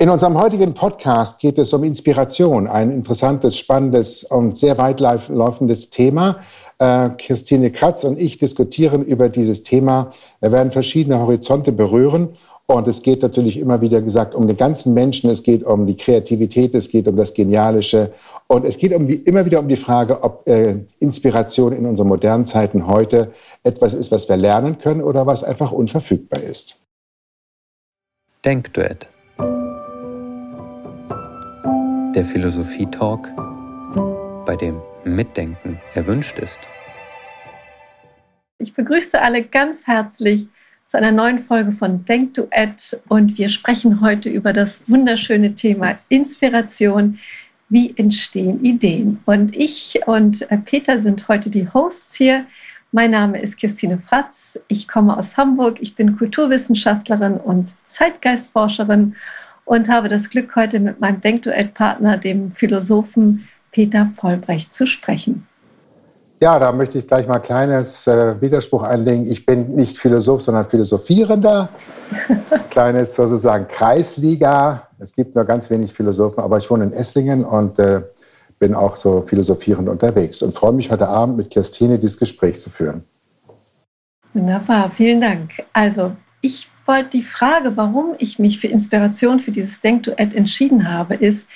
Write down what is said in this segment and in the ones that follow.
In unserem heutigen Podcast geht es um Inspiration, ein interessantes, spannendes und sehr weitlaufendes Thema. Äh, Christine Kratz und ich diskutieren über dieses Thema. Wir werden verschiedene Horizonte berühren. Und es geht natürlich immer wieder gesagt um den ganzen Menschen. Es geht um die Kreativität, es geht um das Genialische. Und es geht um die, immer wieder um die Frage, ob äh, Inspiration in unseren modernen Zeiten heute etwas ist, was wir lernen können oder was einfach unverfügbar ist. Denkduett der Philosophie-Talk, bei dem Mitdenken erwünscht ist. Ich begrüße alle ganz herzlich zu einer neuen Folge von Denkduett und wir sprechen heute über das wunderschöne Thema Inspiration. Wie entstehen Ideen? Und ich und Peter sind heute die Hosts hier. Mein Name ist Christine Fratz. Ich komme aus Hamburg. Ich bin Kulturwissenschaftlerin und Zeitgeistforscherin und habe das Glück, heute mit meinem Denkduett-Partner, dem Philosophen Peter Vollbrecht, zu sprechen. Ja, da möchte ich gleich mal ein kleines äh, Widerspruch einlegen. Ich bin nicht Philosoph, sondern Philosophierender. kleines sozusagen Kreisliga. Es gibt nur ganz wenig Philosophen, aber ich wohne in Esslingen und äh, bin auch so philosophierend unterwegs und freue mich heute Abend mit Christine dieses Gespräch zu führen. Wunderbar, vielen Dank. Also, ich wollte die Frage, warum ich mich für Inspiration für dieses Denkduett entschieden habe, ist,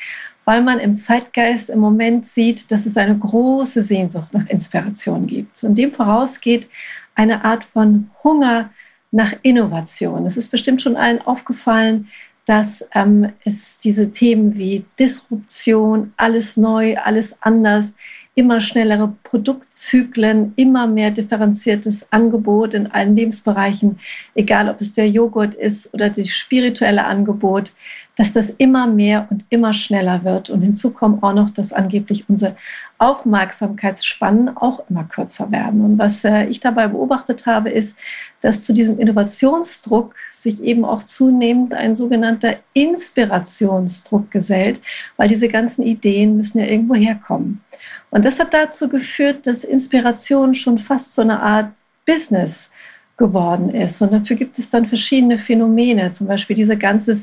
weil man im Zeitgeist im Moment sieht, dass es eine große Sehnsucht nach Inspiration gibt. Und dem vorausgeht eine Art von Hunger nach Innovation. Es ist bestimmt schon allen aufgefallen, dass ähm, es diese Themen wie Disruption, alles neu, alles anders, immer schnellere Produktzyklen, immer mehr differenziertes Angebot in allen Lebensbereichen, egal ob es der Joghurt ist oder das spirituelle Angebot, dass das immer mehr und immer schneller wird. Und hinzu kommt auch noch, dass angeblich unsere Aufmerksamkeitsspannen auch immer kürzer werden. Und was äh, ich dabei beobachtet habe, ist, dass zu diesem Innovationsdruck sich eben auch zunehmend ein sogenannter Inspirationsdruck gesellt, weil diese ganzen Ideen müssen ja irgendwo herkommen. Und das hat dazu geführt, dass Inspiration schon fast so eine Art Business geworden ist. Und dafür gibt es dann verschiedene Phänomene, zum Beispiel diese ganze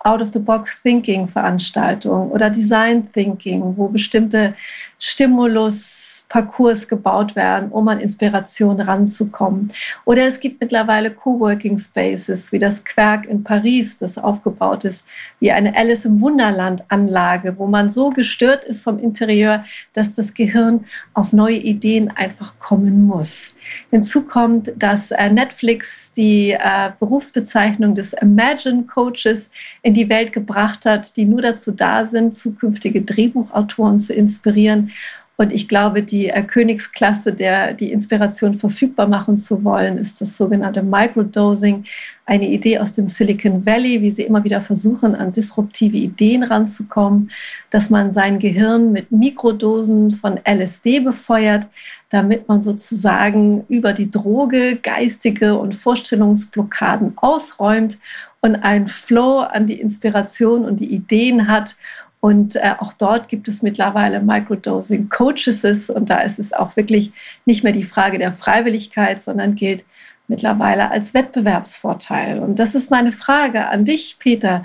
Out-of-the-Box-Thinking-Veranstaltung oder Design Thinking, wo bestimmte Stimulus Parcours gebaut werden, um an Inspiration ranzukommen. Oder es gibt mittlerweile Coworking Spaces, wie das Querc in Paris, das aufgebaut ist wie eine Alice im Wunderland Anlage, wo man so gestört ist vom Interieur, dass das Gehirn auf neue Ideen einfach kommen muss. Hinzu kommt, dass äh, Netflix die äh, Berufsbezeichnung des Imagine Coaches in die Welt gebracht hat, die nur dazu da sind, zukünftige Drehbuchautoren zu inspirieren und ich glaube, die äh, Königsklasse, der die Inspiration verfügbar machen zu wollen, ist das sogenannte Microdosing, eine Idee aus dem Silicon Valley, wie sie immer wieder versuchen, an disruptive Ideen ranzukommen, dass man sein Gehirn mit Mikrodosen von LSD befeuert, damit man sozusagen über die Droge geistige und Vorstellungsblockaden ausräumt und einen Flow an die Inspiration und die Ideen hat und äh, auch dort gibt es mittlerweile Microdosing Coaches und da ist es auch wirklich nicht mehr die Frage der Freiwilligkeit, sondern gilt mittlerweile als Wettbewerbsvorteil. Und das ist meine Frage an dich, Peter.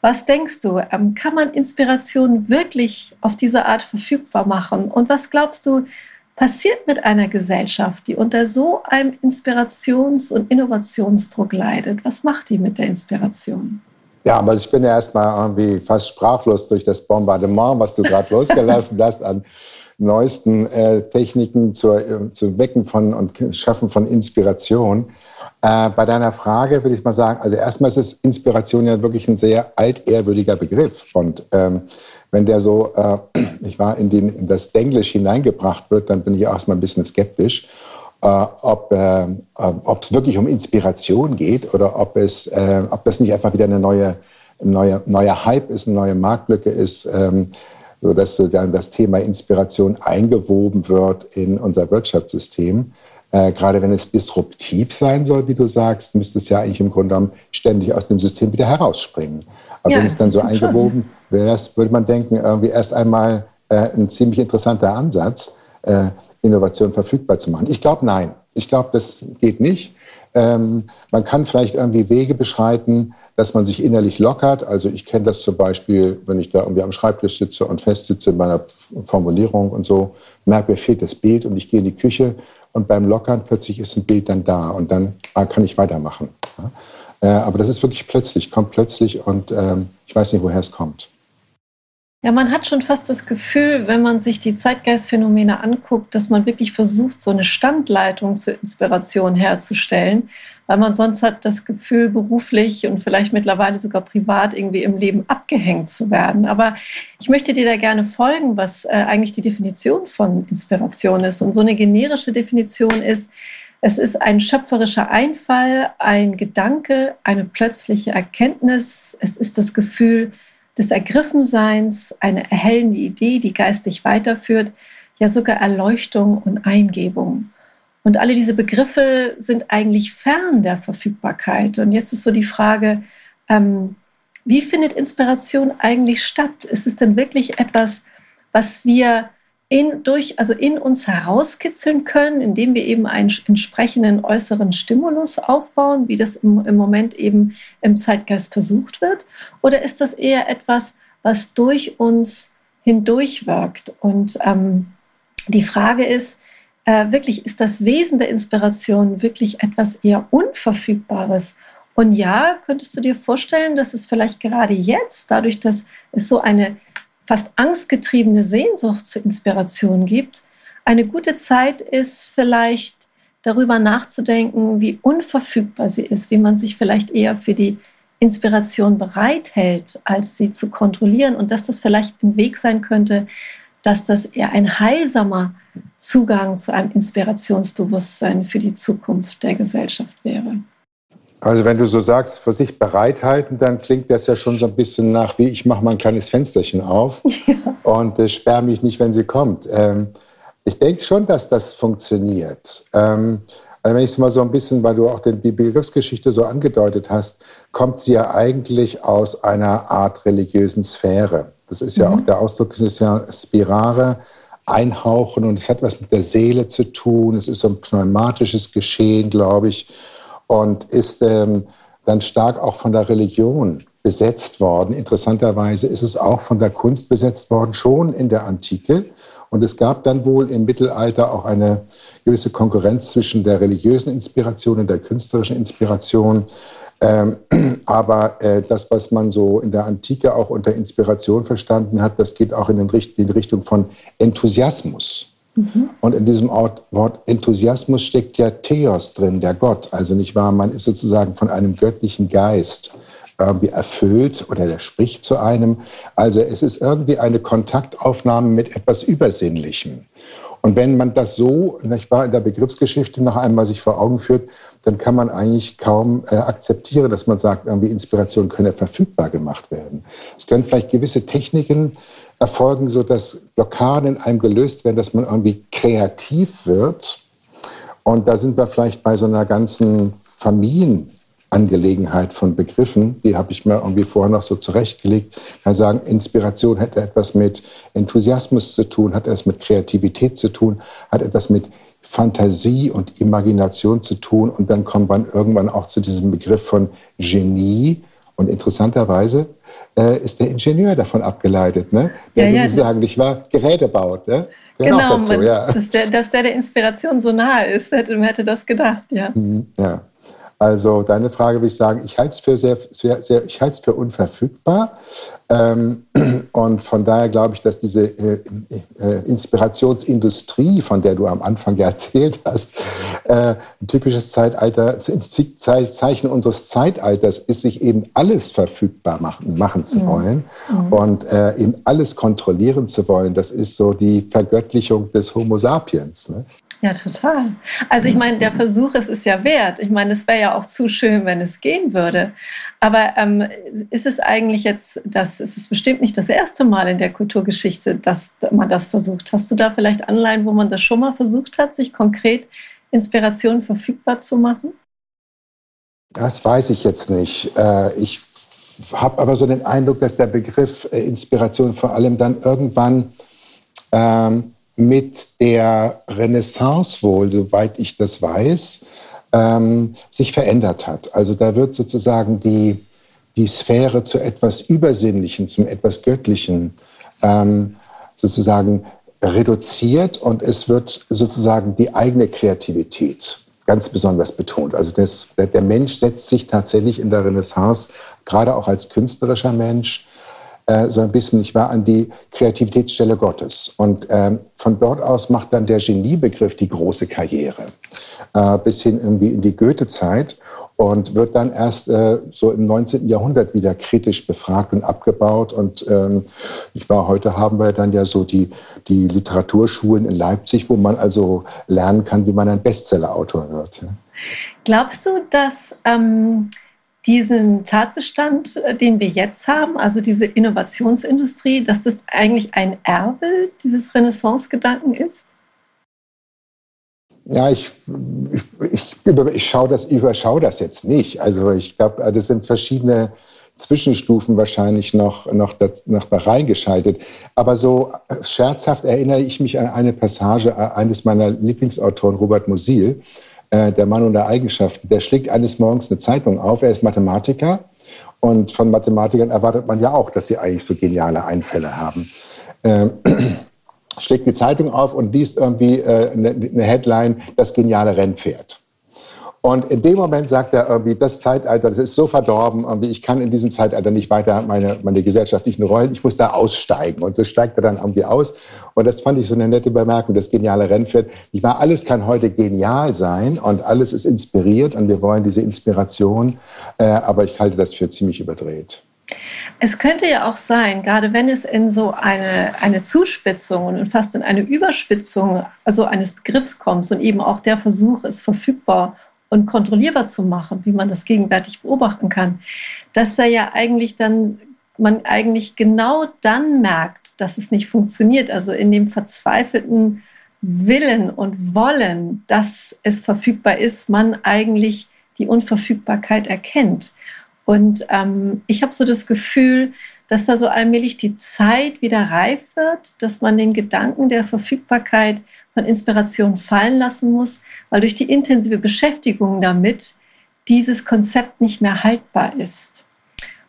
Was denkst du, ähm, kann man Inspiration wirklich auf diese Art verfügbar machen? Und was glaubst du, passiert mit einer Gesellschaft, die unter so einem Inspirations- und Innovationsdruck leidet? Was macht die mit der Inspiration? Ja, aber ich bin ja erstmal irgendwie fast sprachlos durch das Bombardement, was du gerade losgelassen hast an neuesten äh, Techniken zur, äh, zum Wecken von und Schaffen von Inspiration. Äh, bei deiner Frage würde ich mal sagen, also erstmal ist Inspiration ja wirklich ein sehr altehrwürdiger Begriff. Und ähm, wenn der so, äh, ich war in, den, in das Denglisch hineingebracht wird, dann bin ich auch erstmal ein bisschen skeptisch. Äh, ob äh, es wirklich um Inspiration geht oder ob, es, äh, ob das nicht einfach wieder eine neue, neue, neue Hype ist, eine neue Marktlücke ist, ähm, sodass dann das Thema Inspiration eingewoben wird in unser Wirtschaftssystem. Äh, gerade wenn es disruptiv sein soll, wie du sagst, müsste es ja eigentlich im Grunde genommen ständig aus dem System wieder herausspringen. Aber ja, wenn es dann so eingewoben wäre, würde man denken, irgendwie erst einmal äh, ein ziemlich interessanter Ansatz. Äh, Innovation verfügbar zu machen? Ich glaube, nein. Ich glaube, das geht nicht. Ähm, man kann vielleicht irgendwie Wege beschreiten, dass man sich innerlich lockert. Also ich kenne das zum Beispiel, wenn ich da irgendwie am Schreibtisch sitze und festsitze in meiner Formulierung und so, merke, mir fehlt das Bild und ich gehe in die Küche und beim Lockern plötzlich ist ein Bild dann da und dann ah, kann ich weitermachen. Äh, aber das ist wirklich plötzlich, kommt plötzlich und ähm, ich weiß nicht, woher es kommt. Ja, man hat schon fast das Gefühl, wenn man sich die Zeitgeistphänomene anguckt, dass man wirklich versucht, so eine Standleitung zur Inspiration herzustellen, weil man sonst hat das Gefühl, beruflich und vielleicht mittlerweile sogar privat irgendwie im Leben abgehängt zu werden. Aber ich möchte dir da gerne folgen, was äh, eigentlich die Definition von Inspiration ist. Und so eine generische Definition ist, es ist ein schöpferischer Einfall, ein Gedanke, eine plötzliche Erkenntnis. Es ist das Gefühl, des Ergriffenseins, eine erhellende Idee, die geistig weiterführt, ja sogar Erleuchtung und Eingebung. Und alle diese Begriffe sind eigentlich fern der Verfügbarkeit. Und jetzt ist so die Frage, ähm, wie findet Inspiration eigentlich statt? Ist es denn wirklich etwas, was wir in, durch, also in uns herauskitzeln können, indem wir eben einen entsprechenden äußeren Stimulus aufbauen, wie das im, im Moment eben im Zeitgeist versucht wird? Oder ist das eher etwas, was durch uns hindurchwirkt? Und ähm, die Frage ist, äh, wirklich, ist das Wesen der Inspiration wirklich etwas eher Unverfügbares? Und ja, könntest du dir vorstellen, dass es vielleicht gerade jetzt, dadurch, dass es so eine fast angstgetriebene Sehnsucht zur Inspiration gibt, eine gute Zeit ist vielleicht darüber nachzudenken, wie unverfügbar sie ist, wie man sich vielleicht eher für die Inspiration bereithält, als sie zu kontrollieren und dass das vielleicht ein Weg sein könnte, dass das eher ein heilsamer Zugang zu einem Inspirationsbewusstsein für die Zukunft der Gesellschaft wäre. Also wenn du so sagst, für sich bereithalten, dann klingt das ja schon so ein bisschen nach, wie ich mache mal ein kleines Fensterchen auf ja. und äh, sperre mich nicht, wenn sie kommt. Ähm, ich denke schon, dass das funktioniert. Ähm, also wenn ich es mal so ein bisschen, weil du auch die Begriffsgeschichte so angedeutet hast, kommt sie ja eigentlich aus einer Art religiösen Sphäre. Das ist ja mhm. auch der Ausdruck, es ist ja Spirare, einhauchen und es hat was mit der Seele zu tun. Es ist so ein pneumatisches Geschehen, glaube ich und ist ähm, dann stark auch von der Religion besetzt worden. Interessanterweise ist es auch von der Kunst besetzt worden, schon in der Antike. Und es gab dann wohl im Mittelalter auch eine gewisse Konkurrenz zwischen der religiösen Inspiration und der künstlerischen Inspiration. Ähm, aber äh, das, was man so in der Antike auch unter Inspiration verstanden hat, das geht auch in, den, in die Richtung von Enthusiasmus. Mhm. Und in diesem Wort Enthusiasmus steckt ja Theos drin, der Gott. Also nicht wahr, man ist sozusagen von einem göttlichen Geist irgendwie erfüllt oder der spricht zu einem. Also es ist irgendwie eine Kontaktaufnahme mit etwas Übersinnlichem. Und wenn man das so, nicht wahr, in der Begriffsgeschichte noch einmal sich vor Augen führt, dann kann man eigentlich kaum äh, akzeptieren, dass man sagt, irgendwie Inspiration könne verfügbar gemacht werden. Es können vielleicht gewisse Techniken erfolgen, so dass Blockaden in einem gelöst werden, dass man irgendwie kreativ wird. Und da sind wir vielleicht bei so einer ganzen Familienangelegenheit von Begriffen, die habe ich mir irgendwie vorher noch so zurechtgelegt. Ich kann sagen, Inspiration hätte etwas mit Enthusiasmus zu tun, hat etwas mit Kreativität zu tun, hat etwas mit Fantasie und Imagination zu tun. Und dann kommt man irgendwann auch zu diesem Begriff von Genie. Und interessanterweise äh, ist der Ingenieur davon abgeleitet, ne? der ja, sozusagen ja. nicht wahr Geräte baut. Ne? Genau, dazu, man, ja. dass, der, dass der der Inspiration so nahe ist, hätte, hätte das gedacht, ja. Mhm, ja. Also deine Frage würde ich sagen, ich halte es für sehr, sehr, sehr ich halte es für unverfügbar. Ähm, und von daher glaube ich, dass diese äh, äh, Inspirationsindustrie, von der du am Anfang ja erzählt hast, äh, ein typisches Zeitalter, Zeichen unseres Zeitalters ist, sich eben alles verfügbar machen, machen zu wollen mhm. und eben alles kontrollieren zu wollen. Das ist so die Vergöttlichung des Homo sapiens. Ne? Ja, total. Also ich meine, der Versuch ist es ja wert. Ich meine, es wäre ja auch zu schön, wenn es gehen würde. Aber ähm, ist es eigentlich jetzt, das ist es bestimmt nicht das erste Mal in der Kulturgeschichte, dass man das versucht. Hast du da vielleicht Anleihen, wo man das schon mal versucht hat, sich konkret Inspiration verfügbar zu machen? Das weiß ich jetzt nicht. Äh, ich habe aber so den Eindruck, dass der Begriff äh, Inspiration vor allem dann irgendwann ähm, mit der Renaissance wohl, soweit ich das weiß, ähm, sich verändert hat. Also da wird sozusagen die, die Sphäre zu etwas Übersinnlichen, zum etwas Göttlichen ähm, sozusagen reduziert und es wird sozusagen die eigene Kreativität ganz besonders betont. Also das, der Mensch setzt sich tatsächlich in der Renaissance, gerade auch als künstlerischer Mensch, äh, so ein bisschen, ich war an die Kreativitätsstelle Gottes. Und ähm, von dort aus macht dann der Geniebegriff die große Karriere, äh, bis hin irgendwie in die Goethe-Zeit und wird dann erst äh, so im 19. Jahrhundert wieder kritisch befragt und abgebaut. Und ähm, ich war heute haben wir dann ja so die, die Literaturschulen in Leipzig, wo man also lernen kann, wie man ein Bestsellerautor wird. Glaubst du, dass ähm, diesen Tatbestand, äh, den wir jetzt haben, also diese Innovationsindustrie, dass das eigentlich ein Erbe dieses Renaissance-Gedanken ist? Ja, ich, ich, ich, ich schaue das, überschaue das jetzt nicht. Also ich glaube, äh, das sind verschiedene Zwischenstufen wahrscheinlich noch, noch, noch da reingeschaltet. Aber so äh, scherzhaft erinnere ich mich an eine Passage eines meiner Lieblingsautoren, Robert Musil, äh, der Mann ohne Eigenschaften. Der schlägt eines Morgens eine Zeitung auf. Er ist Mathematiker. Und von Mathematikern erwartet man ja auch, dass sie eigentlich so geniale Einfälle haben. Ähm, schlägt die Zeitung auf und liest irgendwie äh, eine, eine Headline, das geniale Rennpferd. Und in dem Moment sagt er irgendwie, das Zeitalter, das ist so verdorben, irgendwie, ich kann in diesem Zeitalter nicht weiter meine, meine gesellschaftlichen Rollen, ich muss da aussteigen. Und so steigt er dann irgendwie aus. Und das fand ich so eine nette Bemerkung, das geniale Rennpferd. Ich war, alles kann heute genial sein und alles ist inspiriert und wir wollen diese Inspiration, äh, aber ich halte das für ziemlich überdreht. Es könnte ja auch sein, gerade wenn es in so eine, eine Zuspitzung und fast in eine Überspitzung also eines Begriffs kommt und eben auch der Versuch ist, verfügbar und kontrollierbar zu machen, wie man das gegenwärtig beobachten kann, dass er ja eigentlich dann man eigentlich genau dann merkt, dass es nicht funktioniert, also in dem verzweifelten Willen und Wollen, dass es verfügbar ist, man eigentlich die Unverfügbarkeit erkennt. Und ähm, ich habe so das Gefühl, dass da so allmählich die Zeit wieder reif wird, dass man den Gedanken der Verfügbarkeit von Inspiration fallen lassen muss, weil durch die intensive Beschäftigung damit dieses Konzept nicht mehr haltbar ist.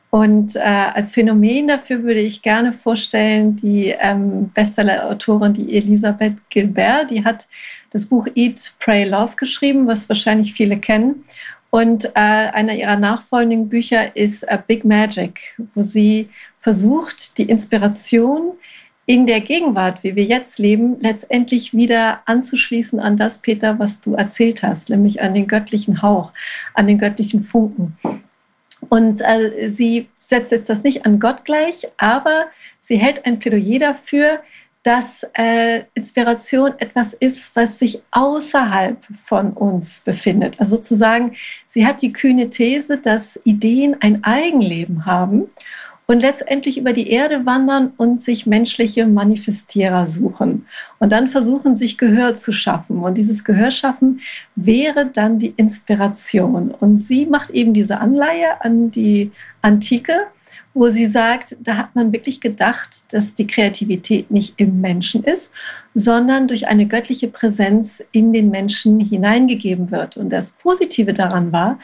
Und äh, als Phänomen dafür würde ich gerne vorstellen, die ähm, Bestseller-Autorin, die Elisabeth Gilbert, die hat das Buch Eat, Pray, Love geschrieben, was wahrscheinlich viele kennen. Und äh, einer ihrer nachfolgenden Bücher ist äh, Big Magic, wo sie versucht, die Inspiration in der Gegenwart, wie wir jetzt leben, letztendlich wieder anzuschließen an das, Peter, was du erzählt hast, nämlich an den göttlichen Hauch, an den göttlichen Funken. Und äh, sie setzt jetzt das nicht an Gott gleich, aber sie hält ein Plädoyer dafür, dass äh, Inspiration etwas ist, was sich außerhalb von uns befindet. Also sozusagen, sie hat die kühne These, dass Ideen ein Eigenleben haben und letztendlich über die Erde wandern und sich menschliche Manifestierer suchen und dann versuchen, sich Gehör zu schaffen. Und dieses Gehör schaffen wäre dann die Inspiration. Und sie macht eben diese Anleihe an die Antike, wo sie sagt, da hat man wirklich gedacht, dass die Kreativität nicht im Menschen ist, sondern durch eine göttliche Präsenz in den Menschen hineingegeben wird. Und das Positive daran war,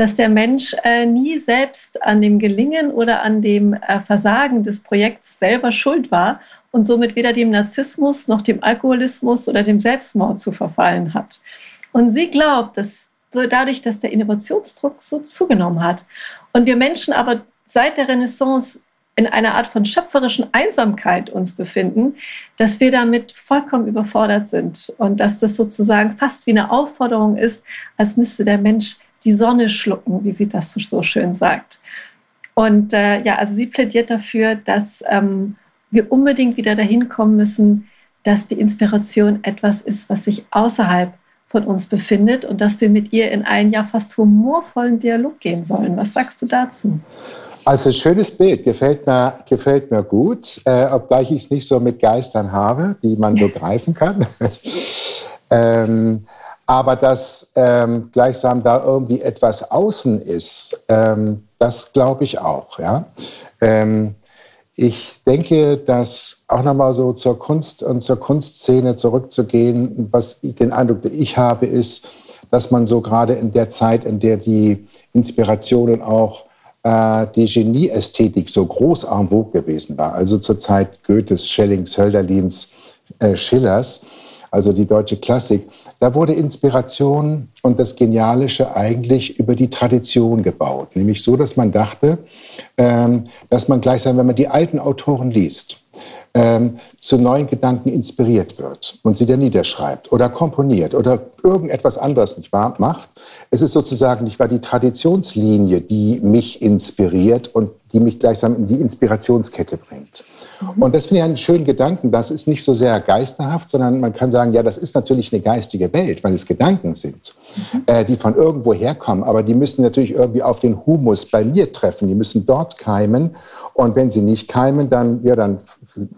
dass der Mensch äh, nie selbst an dem Gelingen oder an dem äh, Versagen des Projekts selber schuld war und somit weder dem Narzissmus noch dem Alkoholismus oder dem Selbstmord zu verfallen hat. Und sie glaubt, dass so dadurch, dass der Innovationsdruck so zugenommen hat und wir Menschen aber seit der Renaissance in einer Art von schöpferischen Einsamkeit uns befinden, dass wir damit vollkommen überfordert sind und dass das sozusagen fast wie eine Aufforderung ist, als müsste der Mensch die Sonne schlucken, wie sie das so schön sagt. Und äh, ja, also sie plädiert dafür, dass ähm, wir unbedingt wieder dahin kommen müssen, dass die Inspiration etwas ist, was sich außerhalb von uns befindet und dass wir mit ihr in einen ja fast humorvollen Dialog gehen sollen. Was sagst du dazu? Also schönes Bild, gefällt mir, gefällt mir gut, äh, obgleich ich es nicht so mit Geistern habe, die man so greifen kann. ähm, aber dass ähm, gleichsam da irgendwie etwas außen ist, ähm, das glaube ich auch. Ja? Ähm, ich denke, dass auch nochmal so zur Kunst und zur Kunstszene zurückzugehen, was ich, den Eindruck, den ich habe, ist, dass man so gerade in der Zeit, in der die Inspirationen auch äh, die Genieästhetik so groß en vogue gewesen war, also zur Zeit Goethes, Schellings, Hölderlins, äh, Schillers, also die deutsche Klassik, da wurde Inspiration und das Genialische eigentlich über die Tradition gebaut. Nämlich so, dass man dachte, ähm, dass man gleichsam, wenn man die alten Autoren liest, ähm, zu neuen Gedanken inspiriert wird und sie dann niederschreibt oder komponiert oder irgendetwas anderes nicht wahr macht. Es ist sozusagen nicht wahr die Traditionslinie, die mich inspiriert und die mich gleichsam in die Inspirationskette bringt. Mhm. Und das finde ich einen schönen Gedanken. Das ist nicht so sehr geisterhaft, sondern man kann sagen, ja, das ist natürlich eine geistige Welt, weil es Gedanken sind, mhm. äh, die von irgendwo herkommen. Aber die müssen natürlich irgendwie auf den Humus bei mir treffen. Die müssen dort keimen. Und wenn sie nicht keimen, dann, ja, dann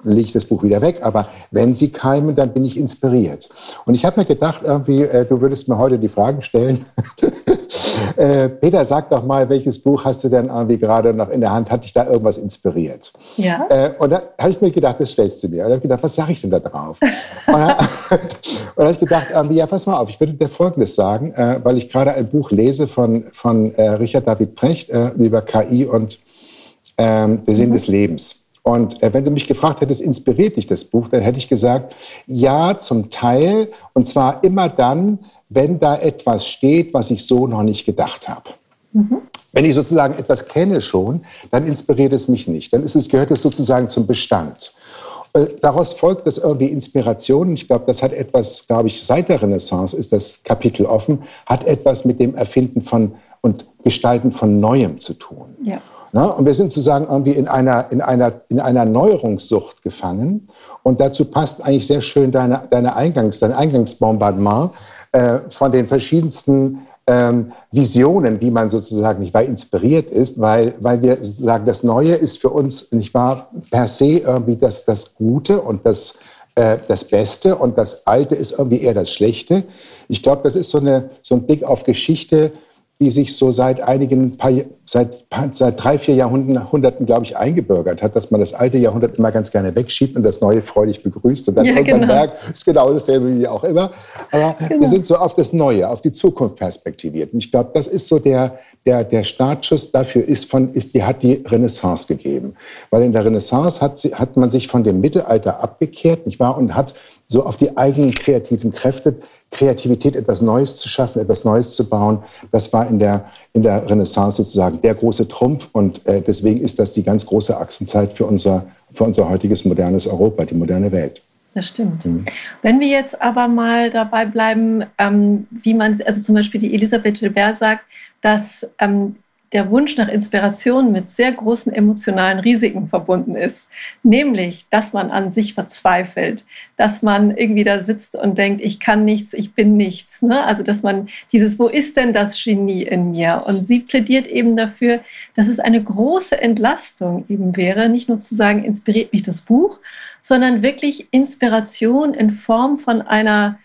lege ich das Buch wieder weg. Aber wenn sie keimen, dann bin ich inspiriert. Und ich habe mir gedacht, irgendwie, äh, du würdest mir heute die Fragen stellen. äh, Peter, sag doch mal, welches Buch hast du denn irgendwie gerade noch in der Hand? Hat dich da irgendwas inspiriert? Ja. Äh, und dann habe ich mir gedacht, das stellst du mir. Und habe ich gedacht, was sage ich denn da drauf? und dann habe ich gedacht, irgendwie, ja, pass mal auf, ich würde dir Folgendes sagen, äh, weil ich gerade ein Buch lese von, von äh, Richard David Precht äh, über KI und ähm, der Sinn mhm. des Lebens. Und äh, wenn du mich gefragt hättest, inspiriert dich das Buch, dann hätte ich gesagt, ja, zum Teil. Und zwar immer dann, wenn da etwas steht, was ich so noch nicht gedacht habe. Mhm. Wenn ich sozusagen etwas kenne schon, dann inspiriert es mich nicht. Dann ist es, gehört es sozusagen zum Bestand. Äh, daraus folgt das irgendwie Inspiration. Ich glaube, das hat etwas, glaube ich, seit der Renaissance ist das Kapitel offen, hat etwas mit dem Erfinden von und Gestalten von Neuem zu tun. Ja. Na, und wir sind sozusagen irgendwie in einer, in, einer, in einer Neuerungssucht gefangen. Und dazu passt eigentlich sehr schön deine, deine Eingangs, dein Eingangsbombardement äh, von den verschiedensten ähm, Visionen, wie man sozusagen nicht wahr inspiriert ist, weil, weil wir sagen, das Neue ist für uns nicht wahr per se irgendwie das, das Gute und das, äh, das Beste und das Alte ist irgendwie eher das Schlechte. Ich glaube, das ist so, eine, so ein Blick auf Geschichte, die sich so seit einigen paar, seit, seit drei, vier Jahrhunderten, glaube ich, eingebürgert hat, dass man das alte Jahrhundert immer ganz gerne wegschiebt und das neue freudig begrüßt und dann ja, genau. merkt, es ist genau dasselbe wie auch immer. Aber genau. wir sind so auf das Neue, auf die Zukunft perspektiviert. Und ich glaube, das ist so der, der, der Startschuss dafür ist von, ist, die hat die Renaissance gegeben. Weil in der Renaissance hat, sie, hat man sich von dem Mittelalter abgekehrt, nicht wahr? Und hat so auf die eigenen kreativen Kräfte Kreativität, etwas Neues zu schaffen, etwas Neues zu bauen, das war in der, in der Renaissance sozusagen der große Trumpf. Und äh, deswegen ist das die ganz große Achsenzeit für unser, für unser heutiges modernes Europa, die moderne Welt. Das stimmt. Mhm. Wenn wir jetzt aber mal dabei bleiben, ähm, wie man, also zum Beispiel die Elisabeth Gilbert sagt, dass ähm, der Wunsch nach Inspiration mit sehr großen emotionalen Risiken verbunden ist. Nämlich, dass man an sich verzweifelt, dass man irgendwie da sitzt und denkt, ich kann nichts, ich bin nichts. Ne? Also, dass man dieses, wo ist denn das Genie in mir? Und sie plädiert eben dafür, dass es eine große Entlastung eben wäre, nicht nur zu sagen, inspiriert mich das Buch, sondern wirklich Inspiration in Form von einer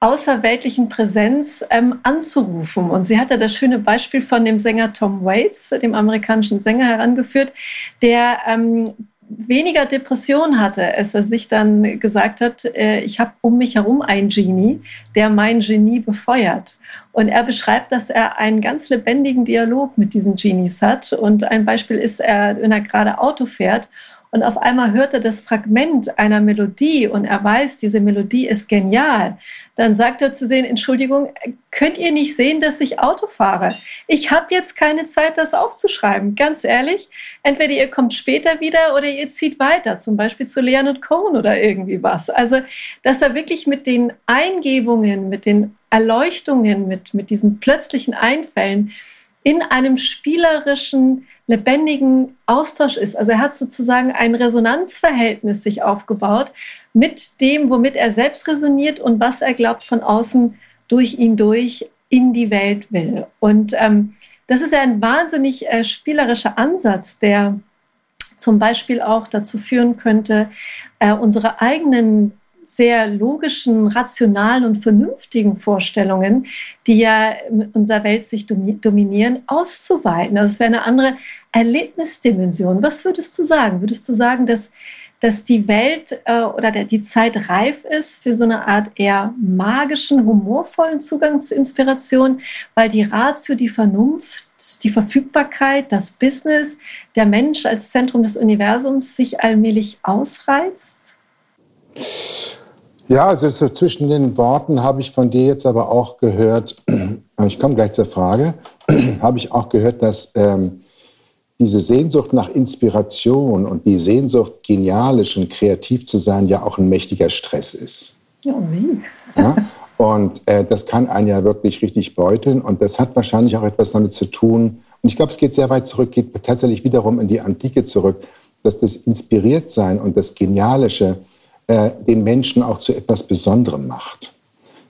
außerweltlichen Präsenz ähm, anzurufen. Und sie hat da das schöne Beispiel von dem Sänger Tom Waits, dem amerikanischen Sänger, herangeführt, der ähm, weniger Depression hatte, als er sich dann gesagt hat, äh, ich habe um mich herum einen Genie, der mein Genie befeuert. Und er beschreibt, dass er einen ganz lebendigen Dialog mit diesen Genies hat. Und ein Beispiel ist, er, wenn er gerade Auto fährt und auf einmal hört er das Fragment einer Melodie und er weiß, diese Melodie ist genial, dann sagt er zu sehen, Entschuldigung, könnt ihr nicht sehen, dass ich Auto fahre? Ich habe jetzt keine Zeit, das aufzuschreiben. Ganz ehrlich, entweder ihr kommt später wieder oder ihr zieht weiter, zum Beispiel zu Leonard Cohen oder irgendwie was. Also, dass er wirklich mit den Eingebungen, mit den Erleuchtungen, mit, mit diesen plötzlichen Einfällen in einem spielerischen, lebendigen Austausch ist. Also er hat sozusagen ein Resonanzverhältnis sich aufgebaut mit dem, womit er selbst resoniert und was er glaubt von außen durch ihn durch in die Welt will. Und ähm, das ist ja ein wahnsinnig äh, spielerischer Ansatz, der zum Beispiel auch dazu führen könnte, äh, unsere eigenen sehr logischen, rationalen und vernünftigen Vorstellungen, die ja in unserer Welt sich dominieren, auszuweiten. Also es wäre eine andere Erlebnisdimension. Was würdest du sagen? Würdest du sagen, dass dass die Welt äh, oder der, die Zeit reif ist für so eine Art eher magischen, humorvollen Zugang zu Inspiration, weil die Ratio, die Vernunft, die Verfügbarkeit, das Business, der Mensch als Zentrum des Universums sich allmählich ausreizt? Ja, also so zwischen den Worten habe ich von dir jetzt aber auch gehört, ich komme gleich zur Frage, habe ich auch gehört, dass ähm, diese Sehnsucht nach Inspiration und die Sehnsucht, genialisch und kreativ zu sein, ja auch ein mächtiger Stress ist. Ja, wie? Ja? Und äh, das kann einen ja wirklich richtig beuteln. Und das hat wahrscheinlich auch etwas damit zu tun. Und ich glaube, es geht sehr weit zurück, geht tatsächlich wiederum in die Antike zurück, dass das Inspiriertsein und das Genialische äh, den Menschen auch zu etwas Besonderem macht.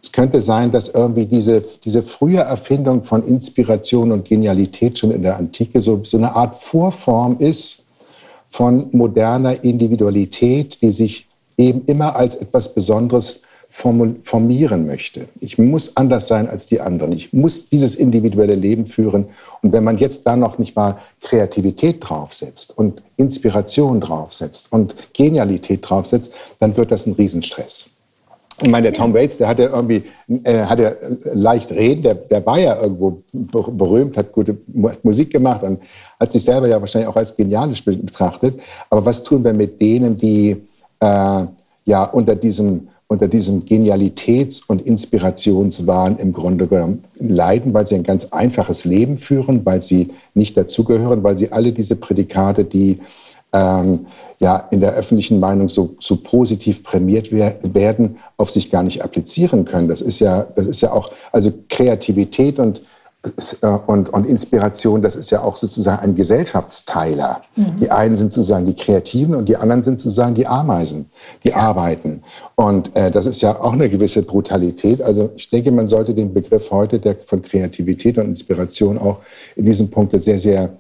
Es könnte sein, dass irgendwie diese, diese frühe Erfindung von Inspiration und Genialität schon in der Antike so, so eine Art Vorform ist von moderner Individualität, die sich eben immer als etwas Besonderes formieren möchte. Ich muss anders sein als die anderen. Ich muss dieses individuelle Leben führen. Und wenn man jetzt da noch nicht mal Kreativität draufsetzt und Inspiration draufsetzt und Genialität draufsetzt, dann wird das ein Riesenstress. Ich meine, der Tom Waits, der hat ja irgendwie, äh, hat ja leicht reden, der, der war ja irgendwo berühmt, hat gute Musik gemacht und hat sich selber ja wahrscheinlich auch als genialisch betrachtet. Aber was tun wir mit denen, die äh, ja unter diesem unter diesem Genialitäts- und Inspirationswahn im Grunde genommen leiden, weil sie ein ganz einfaches Leben führen, weil sie nicht dazugehören, weil sie alle diese Prädikate, die ähm, ja in der öffentlichen Meinung so, so positiv prämiert wer werden, auf sich gar nicht applizieren können. Das ist ja, das ist ja auch, also Kreativität und und, und Inspiration, das ist ja auch sozusagen ein Gesellschaftsteiler. Mhm. Die einen sind sozusagen die Kreativen und die anderen sind sozusagen die Ameisen, die ja. arbeiten. Und äh, das ist ja auch eine gewisse Brutalität. Also ich denke, man sollte den Begriff heute der, von Kreativität und Inspiration auch in diesem Punkt sehr, sehr,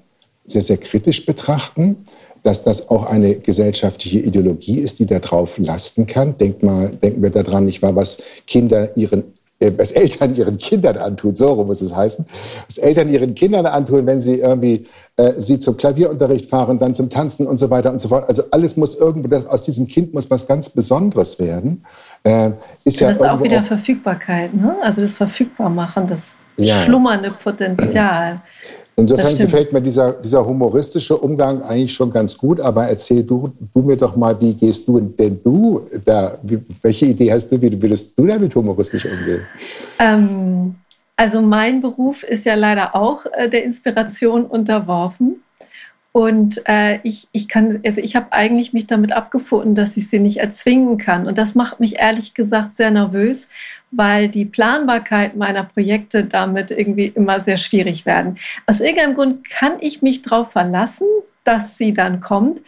sehr, sehr kritisch betrachten dass das auch eine gesellschaftliche Ideologie ist, die darauf lasten kann. Denk mal, denken wir daran, nicht wahr, was Kinder ihren äh, was Eltern ihren Kindern antun, so rum muss es heißen, was Eltern ihren Kindern antun, wenn sie irgendwie äh, sie zum Klavierunterricht fahren, dann zum Tanzen und so weiter und so fort. Also alles muss irgendwo, das, aus diesem Kind muss was ganz Besonderes werden. Äh, ist das ja ist auch wieder auch Verfügbarkeit, ne? also das Verfügbarmachen, das ja. schlummernde Potenzial. Insofern gefällt mir dieser, dieser humoristische Umgang eigentlich schon ganz gut, aber erzähl du, du mir doch mal, wie gehst du denn du da, wie, welche Idee hast du, wie würdest du damit humoristisch umgehen? Ähm, also mein Beruf ist ja leider auch äh, der Inspiration unterworfen. Und äh, ich, ich kann, also ich habe eigentlich mich damit abgefunden, dass ich sie nicht erzwingen kann. Und das macht mich ehrlich gesagt sehr nervös, weil die Planbarkeit meiner Projekte damit irgendwie immer sehr schwierig werden. Aus irgendeinem Grund kann ich mich darauf verlassen, dass sie dann kommt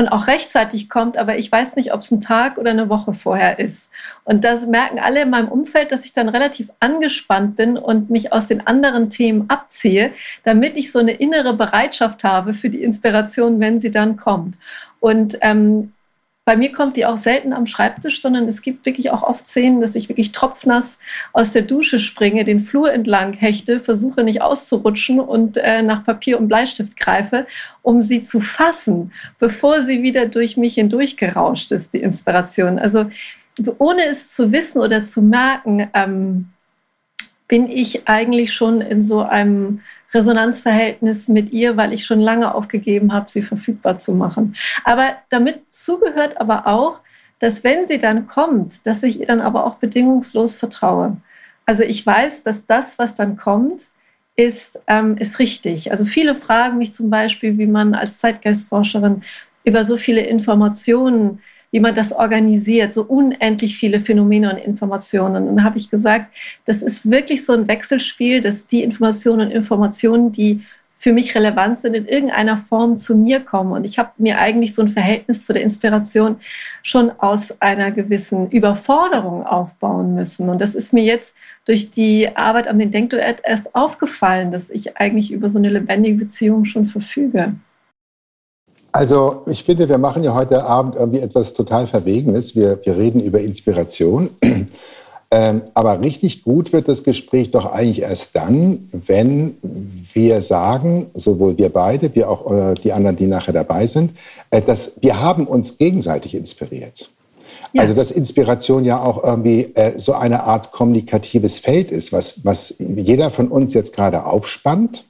und auch rechtzeitig kommt, aber ich weiß nicht, ob es ein Tag oder eine Woche vorher ist. Und das merken alle in meinem Umfeld, dass ich dann relativ angespannt bin und mich aus den anderen Themen abziehe, damit ich so eine innere Bereitschaft habe für die Inspiration, wenn sie dann kommt. Und ähm, bei mir kommt die auch selten am Schreibtisch, sondern es gibt wirklich auch oft Szenen, dass ich wirklich tropfnass aus der Dusche springe, den Flur entlang hechte, versuche nicht auszurutschen und äh, nach Papier und Bleistift greife, um sie zu fassen, bevor sie wieder durch mich hindurchgerauscht ist, die Inspiration. Also ohne es zu wissen oder zu merken, ähm, bin ich eigentlich schon in so einem Resonanzverhältnis mit ihr, weil ich schon lange aufgegeben habe, sie verfügbar zu machen. Aber damit zugehört aber auch, dass wenn sie dann kommt, dass ich ihr dann aber auch bedingungslos vertraue. Also ich weiß, dass das, was dann kommt, ist, ähm, ist richtig. Also viele fragen mich zum Beispiel, wie man als Zeitgeistforscherin über so viele Informationen wie man das organisiert, so unendlich viele Phänomene und Informationen. Und dann habe ich gesagt, das ist wirklich so ein Wechselspiel, dass die Informationen und Informationen, die für mich relevant sind, in irgendeiner Form zu mir kommen. Und ich habe mir eigentlich so ein Verhältnis zu der Inspiration schon aus einer gewissen Überforderung aufbauen müssen. Und das ist mir jetzt durch die Arbeit an den Denkduett erst aufgefallen, dass ich eigentlich über so eine lebendige Beziehung schon verfüge. Also ich finde, wir machen ja heute Abend irgendwie etwas total Verwegenes. Wir, wir reden über Inspiration. Ähm, aber richtig gut wird das Gespräch doch eigentlich erst dann, wenn wir sagen, sowohl wir beide, wie auch äh, die anderen, die nachher dabei sind, äh, dass wir haben uns gegenseitig inspiriert. Ja. Also dass Inspiration ja auch irgendwie äh, so eine Art kommunikatives Feld ist, was, was jeder von uns jetzt gerade aufspannt.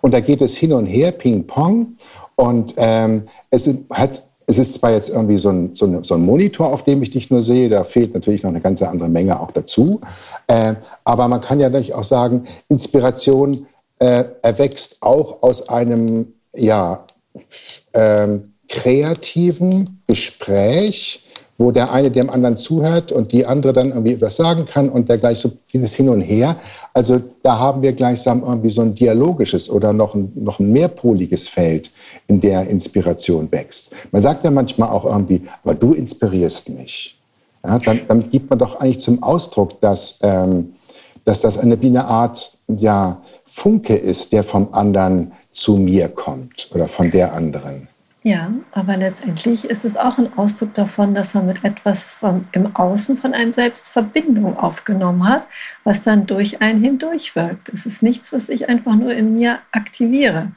Und da geht es hin und her, Ping-Pong. Und ähm, es hat es ist zwar jetzt irgendwie so ein, so, ein, so ein, Monitor, auf dem ich dich nur sehe, da fehlt natürlich noch eine ganz andere Menge auch dazu. Äh, aber man kann ja natürlich auch sagen, Inspiration äh, erwächst auch aus einem ja, äh, kreativen Gespräch wo der eine dem anderen zuhört und die andere dann irgendwie etwas sagen kann und der gleich so dieses Hin und Her. Also da haben wir gleichsam irgendwie so ein dialogisches oder noch ein, noch ein mehrpoliges Feld, in der Inspiration wächst. Man sagt ja manchmal auch irgendwie, aber du inspirierst mich. Ja, dann, dann gibt man doch eigentlich zum Ausdruck, dass, ähm, dass das eine, wie eine Art ja, Funke ist, der vom anderen zu mir kommt oder von der anderen. Ja, aber letztendlich ist es auch ein Ausdruck davon, dass man mit etwas vom, im Außen von einem selbst Verbindung aufgenommen hat, was dann durch einen hindurch wirkt. Es ist nichts, was ich einfach nur in mir aktiviere.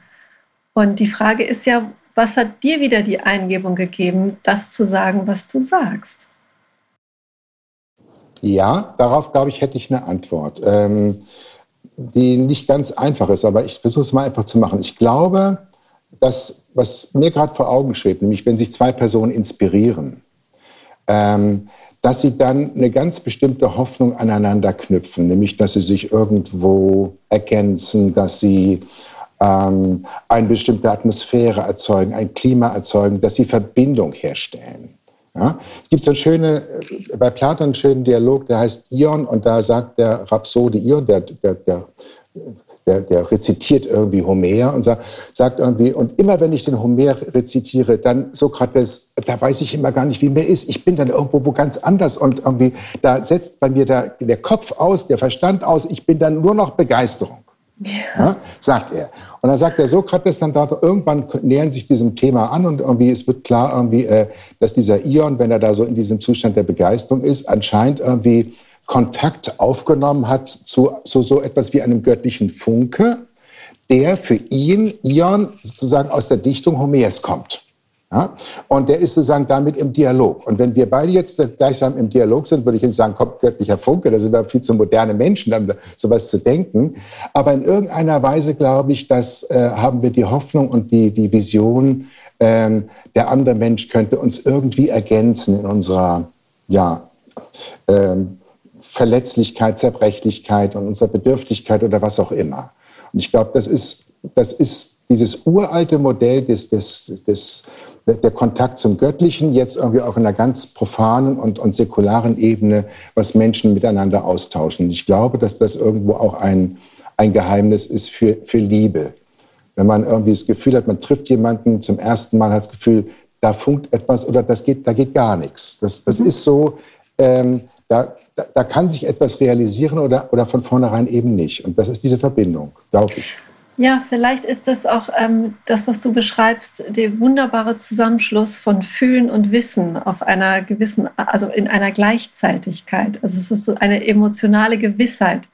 Und die Frage ist ja, was hat dir wieder die Eingebung gegeben, das zu sagen, was du sagst? Ja, darauf glaube ich, hätte ich eine Antwort, ähm, die nicht ganz einfach ist, aber ich versuche es mal einfach zu machen. Ich glaube, das, was mir gerade vor Augen schwebt, nämlich wenn sich zwei Personen inspirieren, ähm, dass sie dann eine ganz bestimmte Hoffnung aneinander knüpfen, nämlich dass sie sich irgendwo ergänzen, dass sie ähm, eine bestimmte Atmosphäre erzeugen, ein Klima erzeugen, dass sie Verbindung herstellen. Ja? Es gibt so einen schönen, bei Platon einen schönen Dialog, der heißt Ion, und da sagt der Rhapsode Ion, der, der, der der, der rezitiert irgendwie Homer und sagt, sagt irgendwie, und immer wenn ich den Homer rezitiere, dann Sokrates, da weiß ich immer gar nicht, wie mir ist. Ich bin dann irgendwo wo ganz anders und irgendwie, da setzt bei mir der, der Kopf aus, der Verstand aus, ich bin dann nur noch Begeisterung. Ja. Ja, sagt er. Und dann sagt der Sokrates dann da, irgendwann nähern sich diesem Thema an und irgendwie es wird klar irgendwie, äh, dass dieser Ion, wenn er da so in diesem Zustand der Begeisterung ist, anscheinend irgendwie Kontakt aufgenommen hat zu, zu so etwas wie einem göttlichen Funke, der für ihn, Ion, sozusagen aus der Dichtung Homers kommt. Ja? Und der ist sozusagen damit im Dialog. Und wenn wir beide jetzt gleichsam im Dialog sind, würde ich nicht sagen, kommt göttlicher Funke, da sind wir viel zu moderne Menschen, um sowas zu denken. Aber in irgendeiner Weise glaube ich, dass äh, haben wir die Hoffnung und die, die Vision, ähm, der andere Mensch könnte uns irgendwie ergänzen in unserer, ja, ähm, Verletzlichkeit, Zerbrechlichkeit und unserer Bedürftigkeit oder was auch immer. Und ich glaube, das ist, das ist dieses uralte Modell des, des, des, der Kontakt zum Göttlichen, jetzt irgendwie auf einer ganz profanen und, und säkularen Ebene, was Menschen miteinander austauschen. Und ich glaube, dass das irgendwo auch ein, ein Geheimnis ist für, für Liebe. Wenn man irgendwie das Gefühl hat, man trifft jemanden zum ersten Mal, hat das Gefühl, da funkt etwas oder das geht, da geht gar nichts. Das, das mhm. ist so, ähm, da, da, da, kann sich etwas realisieren oder, oder von vornherein eben nicht. Und das ist diese Verbindung, glaube ich. Ja, vielleicht ist das auch ähm, das, was du beschreibst, der wunderbare Zusammenschluss von Fühlen und Wissen auf einer gewissen, also in einer Gleichzeitigkeit. Also es ist so eine emotionale Gewissheit,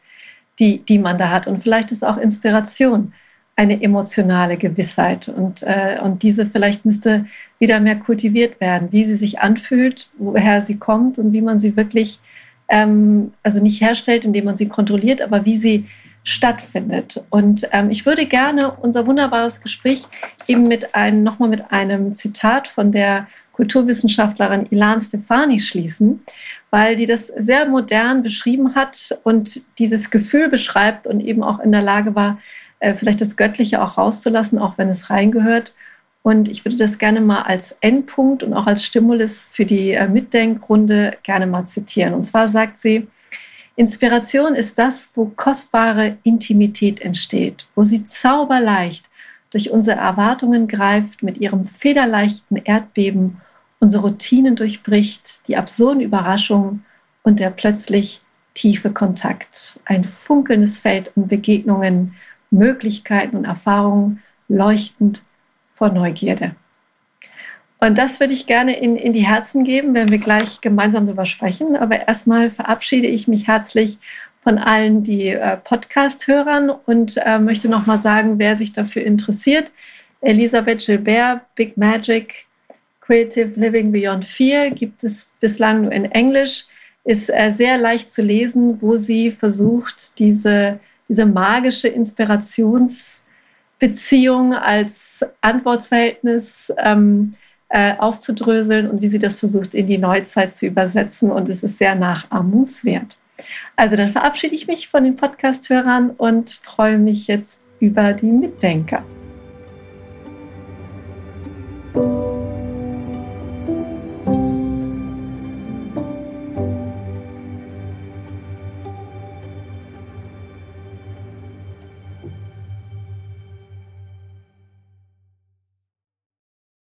die, die man da hat. Und vielleicht ist auch Inspiration eine emotionale Gewissheit. Und, äh, und diese vielleicht müsste wieder mehr kultiviert werden, wie sie sich anfühlt, woher sie kommt und wie man sie wirklich, ähm, also nicht herstellt, indem man sie kontrolliert, aber wie sie stattfindet. Und ähm, ich würde gerne unser wunderbares Gespräch eben mit einem, nochmal mit einem Zitat von der Kulturwissenschaftlerin Ilan Stefani schließen, weil die das sehr modern beschrieben hat und dieses Gefühl beschreibt und eben auch in der Lage war, äh, vielleicht das Göttliche auch rauszulassen, auch wenn es reingehört und ich würde das gerne mal als Endpunkt und auch als Stimulus für die äh, Mitdenkrunde gerne mal zitieren. Und zwar sagt sie, Inspiration ist das, wo kostbare Intimität entsteht, wo sie zauberleicht durch unsere Erwartungen greift, mit ihrem federleichten Erdbeben unsere Routinen durchbricht, die absurden Überraschungen und der plötzlich tiefe Kontakt. Ein funkelndes Feld an Begegnungen, Möglichkeiten und Erfahrungen, leuchtend vor Neugierde. Und das würde ich gerne in, in die Herzen geben, wenn wir gleich gemeinsam darüber sprechen. Aber erstmal verabschiede ich mich herzlich von allen die äh, Podcast-Hörern und äh, möchte nochmal sagen, wer sich dafür interessiert. Elisabeth Gilbert, Big Magic, Creative Living Beyond Fear gibt es bislang nur in Englisch, ist äh, sehr leicht zu lesen, wo sie versucht, diese, diese magische Inspirationsbeziehung als Antwortverhältnis ähm, äh, aufzudröseln und wie sie das versucht in die Neuzeit zu übersetzen. Und es ist sehr nachahmungswert. Also dann verabschiede ich mich von den Podcast-Hörern und freue mich jetzt über die Mitdenker.